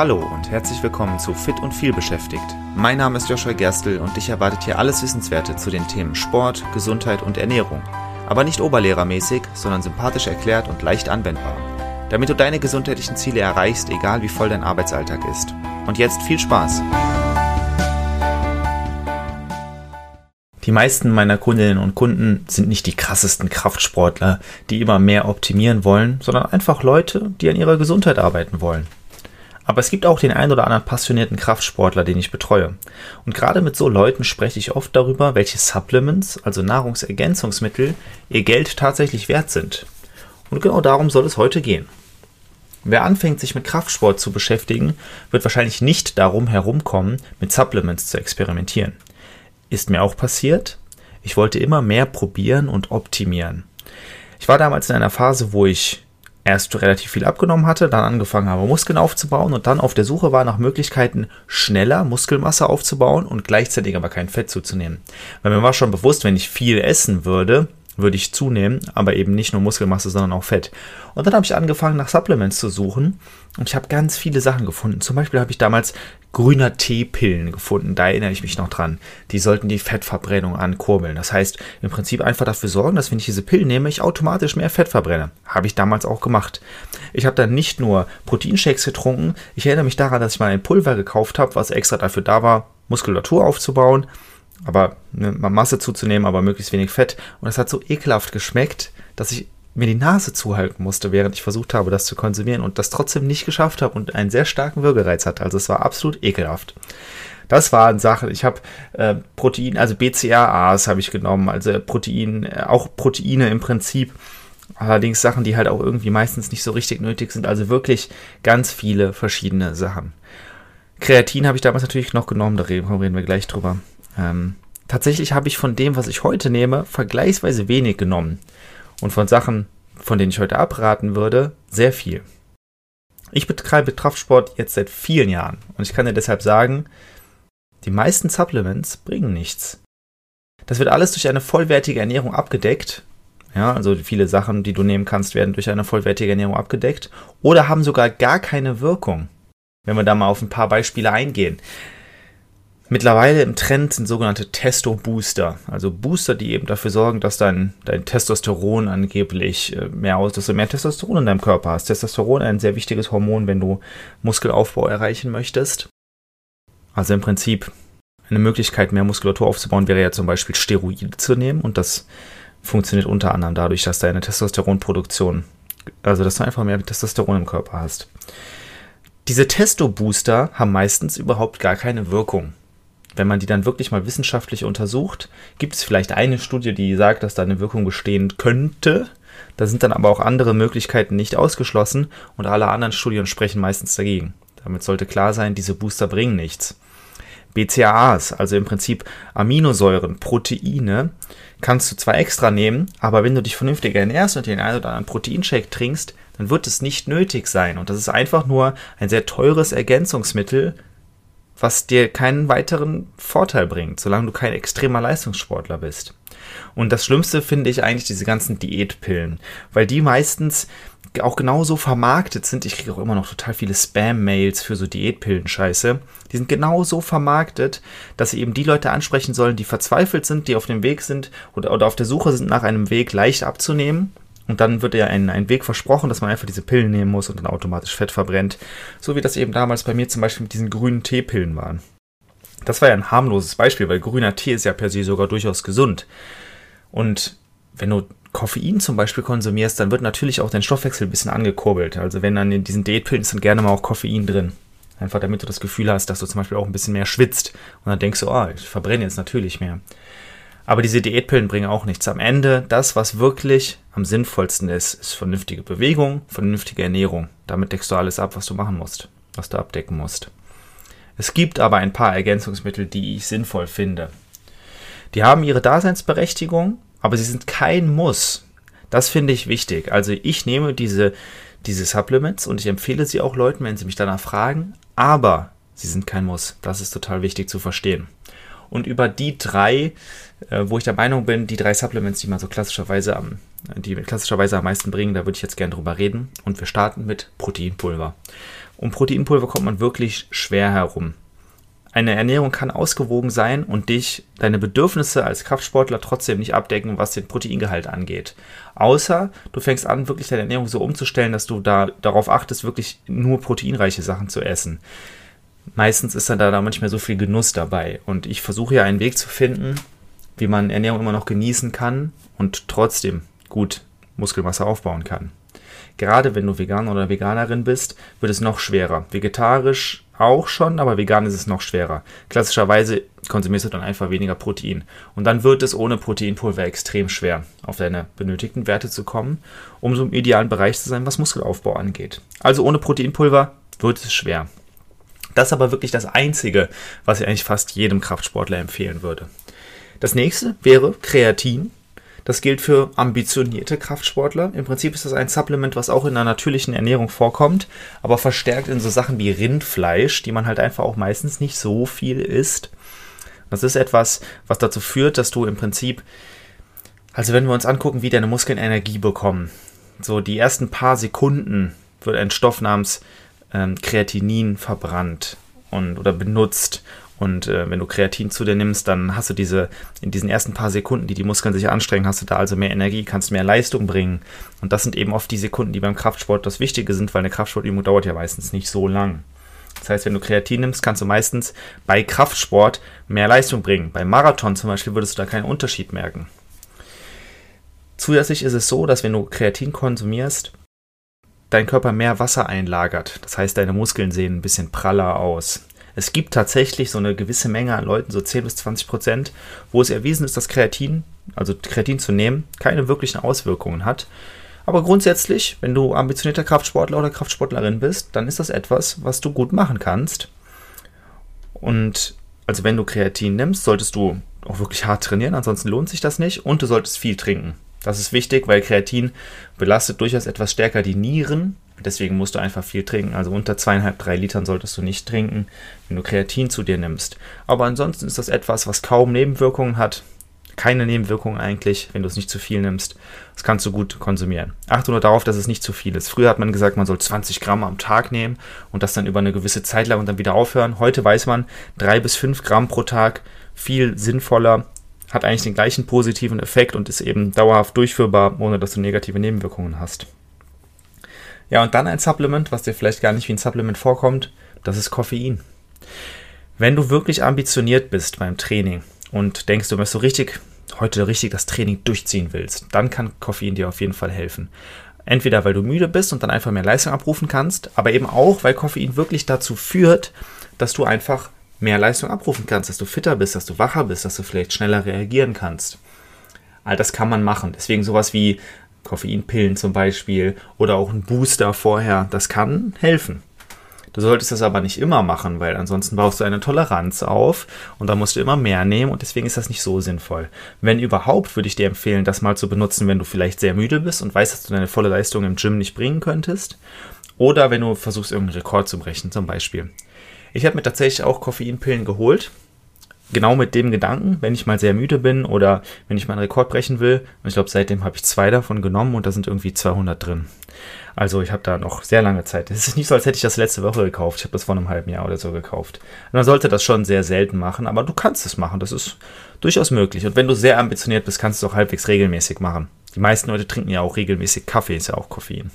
Hallo und herzlich willkommen zu Fit und viel beschäftigt. Mein Name ist Joshua Gerstl und dich erwartet hier alles Wissenswerte zu den Themen Sport, Gesundheit und Ernährung. Aber nicht oberlehrermäßig, sondern sympathisch erklärt und leicht anwendbar. Damit du deine gesundheitlichen Ziele erreichst, egal wie voll dein Arbeitsalltag ist. Und jetzt viel Spaß! Die meisten meiner Kundinnen und Kunden sind nicht die krassesten Kraftsportler, die immer mehr optimieren wollen, sondern einfach Leute, die an ihrer Gesundheit arbeiten wollen. Aber es gibt auch den ein oder anderen passionierten Kraftsportler, den ich betreue. Und gerade mit so Leuten spreche ich oft darüber, welche Supplements, also Nahrungsergänzungsmittel, ihr Geld tatsächlich wert sind. Und genau darum soll es heute gehen. Wer anfängt, sich mit Kraftsport zu beschäftigen, wird wahrscheinlich nicht darum herumkommen, mit Supplements zu experimentieren. Ist mir auch passiert. Ich wollte immer mehr probieren und optimieren. Ich war damals in einer Phase, wo ich erst relativ viel abgenommen hatte, dann angefangen habe, Muskeln aufzubauen und dann auf der Suche war nach Möglichkeiten, schneller Muskelmasse aufzubauen und gleichzeitig aber kein Fett zuzunehmen. Weil mir war schon bewusst, wenn ich viel essen würde, würde ich zunehmen, aber eben nicht nur Muskelmasse, sondern auch Fett. Und dann habe ich angefangen, nach Supplements zu suchen und ich habe ganz viele Sachen gefunden. Zum Beispiel habe ich damals grüner Teepillen gefunden, da erinnere ich mich noch dran. Die sollten die Fettverbrennung ankurbeln. Das heißt, im Prinzip einfach dafür sorgen, dass wenn ich diese Pillen nehme, ich automatisch mehr Fett verbrenne. Habe ich damals auch gemacht. Ich habe dann nicht nur Proteinshakes getrunken, ich erinnere mich daran, dass ich mal ein Pulver gekauft habe, was extra dafür da war, Muskulatur aufzubauen aber ne, Masse zuzunehmen, aber möglichst wenig Fett. Und es hat so ekelhaft geschmeckt, dass ich mir die Nase zuhalten musste, während ich versucht habe, das zu konsumieren und das trotzdem nicht geschafft habe und einen sehr starken Würgereiz hatte. Also es war absolut ekelhaft. Das waren Sachen. Ich habe äh, Protein, also BCAAs habe ich genommen, also Protein, äh, auch Proteine im Prinzip. Allerdings Sachen, die halt auch irgendwie meistens nicht so richtig nötig sind. Also wirklich ganz viele verschiedene Sachen. Kreatin habe ich damals natürlich noch genommen, da reden wir gleich drüber. Ähm, tatsächlich habe ich von dem, was ich heute nehme, vergleichsweise wenig genommen. Und von Sachen, von denen ich heute abraten würde, sehr viel. Ich betreibe Kraftsport jetzt seit vielen Jahren und ich kann dir deshalb sagen, die meisten Supplements bringen nichts. Das wird alles durch eine vollwertige Ernährung abgedeckt. Ja, also viele Sachen, die du nehmen kannst, werden durch eine vollwertige Ernährung abgedeckt oder haben sogar gar keine Wirkung. Wenn wir da mal auf ein paar Beispiele eingehen. Mittlerweile im Trend sind sogenannte Testo-Booster, also Booster, die eben dafür sorgen, dass dein, dein Testosteron angeblich äh, mehr aus, dass du mehr Testosteron in deinem Körper hast. Testosteron ein sehr wichtiges Hormon, wenn du Muskelaufbau erreichen möchtest. Also im Prinzip eine Möglichkeit, mehr Muskulatur aufzubauen, wäre ja zum Beispiel Steroide zu nehmen und das funktioniert unter anderem dadurch, dass deine Testosteronproduktion, also dass du einfach mehr Testosteron im Körper hast. Diese Testo-Booster haben meistens überhaupt gar keine Wirkung wenn man die dann wirklich mal wissenschaftlich untersucht, gibt es vielleicht eine Studie, die sagt, dass da eine Wirkung bestehen könnte. Da sind dann aber auch andere Möglichkeiten nicht ausgeschlossen und alle anderen Studien sprechen meistens dagegen. Damit sollte klar sein, diese Booster bringen nichts. BCAAs, also im Prinzip Aminosäuren, Proteine, kannst du zwar extra nehmen, aber wenn du dich vernünftig ernährst und den einen oder anderen Proteinshake trinkst, dann wird es nicht nötig sein. Und das ist einfach nur ein sehr teures Ergänzungsmittel, was dir keinen weiteren Vorteil bringt, solange du kein extremer Leistungssportler bist. Und das Schlimmste finde ich eigentlich diese ganzen Diätpillen, weil die meistens auch genauso vermarktet sind. Ich kriege auch immer noch total viele Spam-Mails für so Diätpillen-Scheiße. Die sind genauso vermarktet, dass sie eben die Leute ansprechen sollen, die verzweifelt sind, die auf dem Weg sind oder, oder auf der Suche sind nach einem Weg leicht abzunehmen und dann wird ja ein, ein Weg versprochen, dass man einfach diese Pillen nehmen muss und dann automatisch Fett verbrennt. So wie das eben damals bei mir zum Beispiel mit diesen grünen Teepillen waren. Das war ja ein harmloses Beispiel, weil grüner Tee ist ja per se sogar durchaus gesund. Und wenn du Koffein zum Beispiel konsumierst, dann wird natürlich auch dein Stoffwechsel ein bisschen angekurbelt. Also wenn dann in diesen Diätpillen ist dann gerne mal auch Koffein drin. Einfach damit du das Gefühl hast, dass du zum Beispiel auch ein bisschen mehr schwitzt. Und dann denkst du, oh, ich verbrenne jetzt natürlich mehr. Aber diese Diätpillen bringen auch nichts. Am Ende, das, was wirklich am sinnvollsten ist, ist vernünftige Bewegung, vernünftige Ernährung. Damit deckst du alles ab, was du machen musst, was du abdecken musst. Es gibt aber ein paar Ergänzungsmittel, die ich sinnvoll finde. Die haben ihre Daseinsberechtigung, aber sie sind kein Muss. Das finde ich wichtig. Also ich nehme diese, diese Supplements und ich empfehle sie auch Leuten, wenn sie mich danach fragen, aber sie sind kein Muss. Das ist total wichtig zu verstehen. Und über die drei, äh, wo ich der Meinung bin, die drei Supplements, die man so klassischerweise am, die klassischerweise am meisten bringen, da würde ich jetzt gerne drüber reden. Und wir starten mit Proteinpulver. Um Proteinpulver kommt man wirklich schwer herum. Eine Ernährung kann ausgewogen sein und dich, deine Bedürfnisse als Kraftsportler trotzdem nicht abdecken, was den Proteingehalt angeht. Außer du fängst an, wirklich deine Ernährung so umzustellen, dass du da darauf achtest, wirklich nur proteinreiche Sachen zu essen. Meistens ist dann da, da manchmal so viel Genuss dabei. Und ich versuche ja einen Weg zu finden, wie man Ernährung immer noch genießen kann und trotzdem gut Muskelmasse aufbauen kann. Gerade wenn du Veganer oder Veganerin bist, wird es noch schwerer. Vegetarisch auch schon, aber vegan ist es noch schwerer. Klassischerweise konsumierst du dann einfach weniger Protein. Und dann wird es ohne Proteinpulver extrem schwer, auf deine benötigten Werte zu kommen, um so im idealen Bereich zu sein, was Muskelaufbau angeht. Also ohne Proteinpulver wird es schwer. Das ist aber wirklich das Einzige, was ich eigentlich fast jedem Kraftsportler empfehlen würde. Das nächste wäre Kreatin. Das gilt für ambitionierte Kraftsportler. Im Prinzip ist das ein Supplement, was auch in einer natürlichen Ernährung vorkommt, aber verstärkt in so Sachen wie Rindfleisch, die man halt einfach auch meistens nicht so viel isst. Das ist etwas, was dazu führt, dass du im Prinzip, also wenn wir uns angucken, wie deine Muskeln Energie bekommen, so die ersten paar Sekunden wird ein Stoff namens ähm, Kreatinin verbrannt und oder benutzt und äh, wenn du Kreatin zu dir nimmst, dann hast du diese, in diesen ersten paar Sekunden, die die Muskeln sich anstrengen, hast du da also mehr Energie, kannst mehr Leistung bringen. Und das sind eben oft die Sekunden, die beim Kraftsport das Wichtige sind, weil eine Kraftsportübung dauert ja meistens nicht so lang. Das heißt, wenn du Kreatin nimmst, kannst du meistens bei Kraftsport mehr Leistung bringen. Beim Marathon zum Beispiel würdest du da keinen Unterschied merken. Zusätzlich ist es so, dass wenn du Kreatin konsumierst, dein Körper mehr Wasser einlagert. Das heißt, deine Muskeln sehen ein bisschen praller aus. Es gibt tatsächlich so eine gewisse Menge an Leuten, so 10 bis 20 Prozent, wo es erwiesen ist, dass Kreatin, also Kreatin zu nehmen, keine wirklichen Auswirkungen hat. Aber grundsätzlich, wenn du ambitionierter Kraftsportler oder Kraftsportlerin bist, dann ist das etwas, was du gut machen kannst. Und also wenn du Kreatin nimmst, solltest du auch wirklich hart trainieren, ansonsten lohnt sich das nicht und du solltest viel trinken. Das ist wichtig, weil Kreatin belastet durchaus etwas stärker die Nieren Deswegen musst du einfach viel trinken. Also unter zweieinhalb, drei Litern solltest du nicht trinken, wenn du Kreatin zu dir nimmst. Aber ansonsten ist das etwas, was kaum Nebenwirkungen hat. Keine Nebenwirkungen eigentlich, wenn du es nicht zu viel nimmst. Das kannst du gut konsumieren. Achte nur darauf, dass es nicht zu viel ist. Früher hat man gesagt, man soll 20 Gramm am Tag nehmen und das dann über eine gewisse Zeit lang und dann wieder aufhören. Heute weiß man, drei bis fünf Gramm pro Tag viel sinnvoller, hat eigentlich den gleichen positiven Effekt und ist eben dauerhaft durchführbar, ohne dass du negative Nebenwirkungen hast. Ja, und dann ein Supplement, was dir vielleicht gar nicht wie ein Supplement vorkommt, das ist Koffein. Wenn du wirklich ambitioniert bist beim Training und denkst, du möchtest so richtig heute richtig das Training durchziehen willst, dann kann Koffein dir auf jeden Fall helfen. Entweder weil du müde bist und dann einfach mehr Leistung abrufen kannst, aber eben auch, weil Koffein wirklich dazu führt, dass du einfach mehr Leistung abrufen kannst, dass du fitter bist, dass du wacher bist, dass du vielleicht schneller reagieren kannst. All das kann man machen. Deswegen sowas wie Koffeinpillen zum Beispiel oder auch ein Booster vorher, das kann helfen. Du solltest das aber nicht immer machen, weil ansonsten baust du eine Toleranz auf und dann musst du immer mehr nehmen und deswegen ist das nicht so sinnvoll. Wenn überhaupt, würde ich dir empfehlen, das mal zu benutzen, wenn du vielleicht sehr müde bist und weißt, dass du deine volle Leistung im Gym nicht bringen könntest. Oder wenn du versuchst, irgendeinen Rekord zu brechen, zum Beispiel. Ich habe mir tatsächlich auch Koffeinpillen geholt genau mit dem Gedanken, wenn ich mal sehr müde bin oder wenn ich mal einen Rekord brechen will. Und ich glaube, seitdem habe ich zwei davon genommen und da sind irgendwie 200 drin. Also ich habe da noch sehr lange Zeit. Es ist nicht so, als hätte ich das letzte Woche gekauft. Ich habe das vor einem halben Jahr oder so gekauft. Und man sollte das schon sehr selten machen, aber du kannst es machen. Das ist durchaus möglich. Und wenn du sehr ambitioniert bist, kannst du es auch halbwegs regelmäßig machen. Die meisten Leute trinken ja auch regelmäßig Kaffee, ist ja auch Koffein.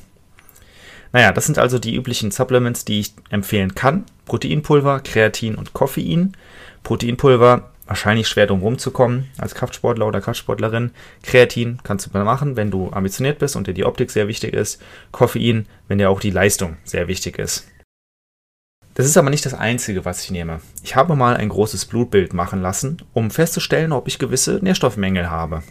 Naja, das sind also die üblichen Supplements, die ich empfehlen kann. Proteinpulver, Kreatin und Koffein. Proteinpulver, wahrscheinlich schwer drum rumzukommen als Kraftsportler oder Kraftsportlerin. Kreatin kannst du machen, wenn du ambitioniert bist und dir die Optik sehr wichtig ist. Koffein, wenn dir auch die Leistung sehr wichtig ist. Das ist aber nicht das Einzige, was ich nehme. Ich habe mal ein großes Blutbild machen lassen, um festzustellen, ob ich gewisse Nährstoffmängel habe.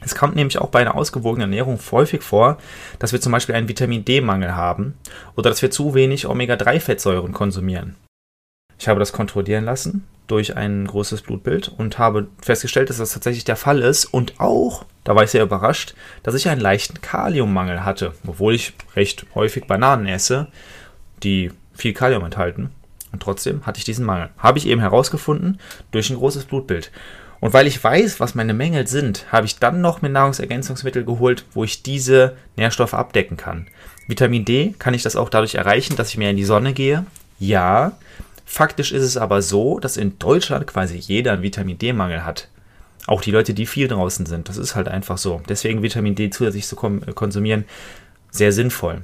Es kommt nämlich auch bei einer ausgewogenen Ernährung häufig vor, dass wir zum Beispiel einen Vitamin D-Mangel haben oder dass wir zu wenig Omega-3-Fettsäuren konsumieren. Ich habe das kontrollieren lassen durch ein großes Blutbild und habe festgestellt, dass das tatsächlich der Fall ist und auch, da war ich sehr überrascht, dass ich einen leichten Kaliummangel hatte, obwohl ich recht häufig Bananen esse, die viel Kalium enthalten. Und trotzdem hatte ich diesen Mangel. Habe ich eben herausgefunden durch ein großes Blutbild. Und weil ich weiß, was meine Mängel sind, habe ich dann noch mir Nahrungsergänzungsmittel geholt, wo ich diese Nährstoffe abdecken kann. Vitamin D kann ich das auch dadurch erreichen, dass ich mehr in die Sonne gehe. Ja. Faktisch ist es aber so, dass in Deutschland quasi jeder einen Vitamin D-Mangel hat. Auch die Leute, die viel draußen sind. Das ist halt einfach so. Deswegen Vitamin D zusätzlich zu konsumieren, sehr sinnvoll.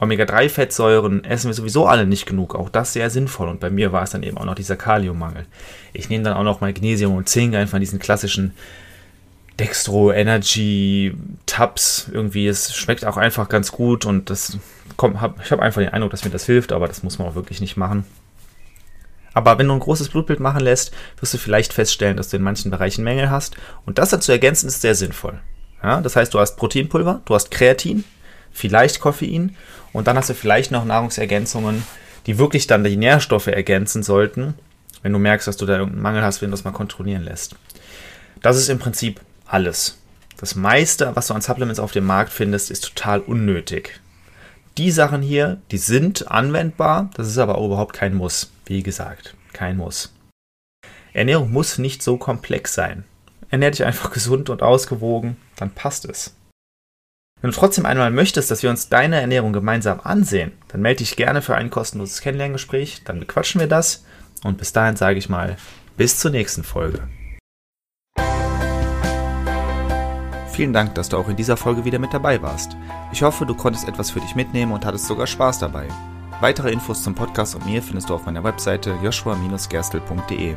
Omega-3-Fettsäuren essen wir sowieso alle nicht genug. Auch das sehr sinnvoll. Und bei mir war es dann eben auch noch dieser Kaliummangel. Ich nehme dann auch noch Magnesium und Zink, einfach diesen klassischen Dextro Energy Tabs. Irgendwie, es schmeckt auch einfach ganz gut und das kommt, hab, ich habe einfach den Eindruck, dass mir das hilft, aber das muss man auch wirklich nicht machen. Aber wenn du ein großes Blutbild machen lässt, wirst du vielleicht feststellen, dass du in manchen Bereichen Mängel hast. Und das dazu ergänzen ist sehr sinnvoll. Ja, das heißt, du hast Proteinpulver, du hast Kreatin, vielleicht Koffein und dann hast du vielleicht noch Nahrungsergänzungen, die wirklich dann die Nährstoffe ergänzen sollten, wenn du merkst, dass du da irgendeinen Mangel hast, wenn du das mal kontrollieren lässt. Das ist im Prinzip alles. Das meiste, was du an Supplements auf dem Markt findest, ist total unnötig. Die Sachen hier, die sind anwendbar, das ist aber überhaupt kein Muss. Wie gesagt, kein Muss. Ernährung muss nicht so komplex sein. Ernähr dich einfach gesund und ausgewogen, dann passt es. Wenn du trotzdem einmal möchtest, dass wir uns deine Ernährung gemeinsam ansehen, dann melde dich gerne für ein kostenloses Kennenlerngespräch, dann bequatschen wir das und bis dahin sage ich mal, bis zur nächsten Folge. Vielen Dank, dass du auch in dieser Folge wieder mit dabei warst. Ich hoffe, du konntest etwas für dich mitnehmen und hattest sogar Spaß dabei. Weitere Infos zum Podcast und mir findest du auf meiner Webseite joshua-gerstel.de.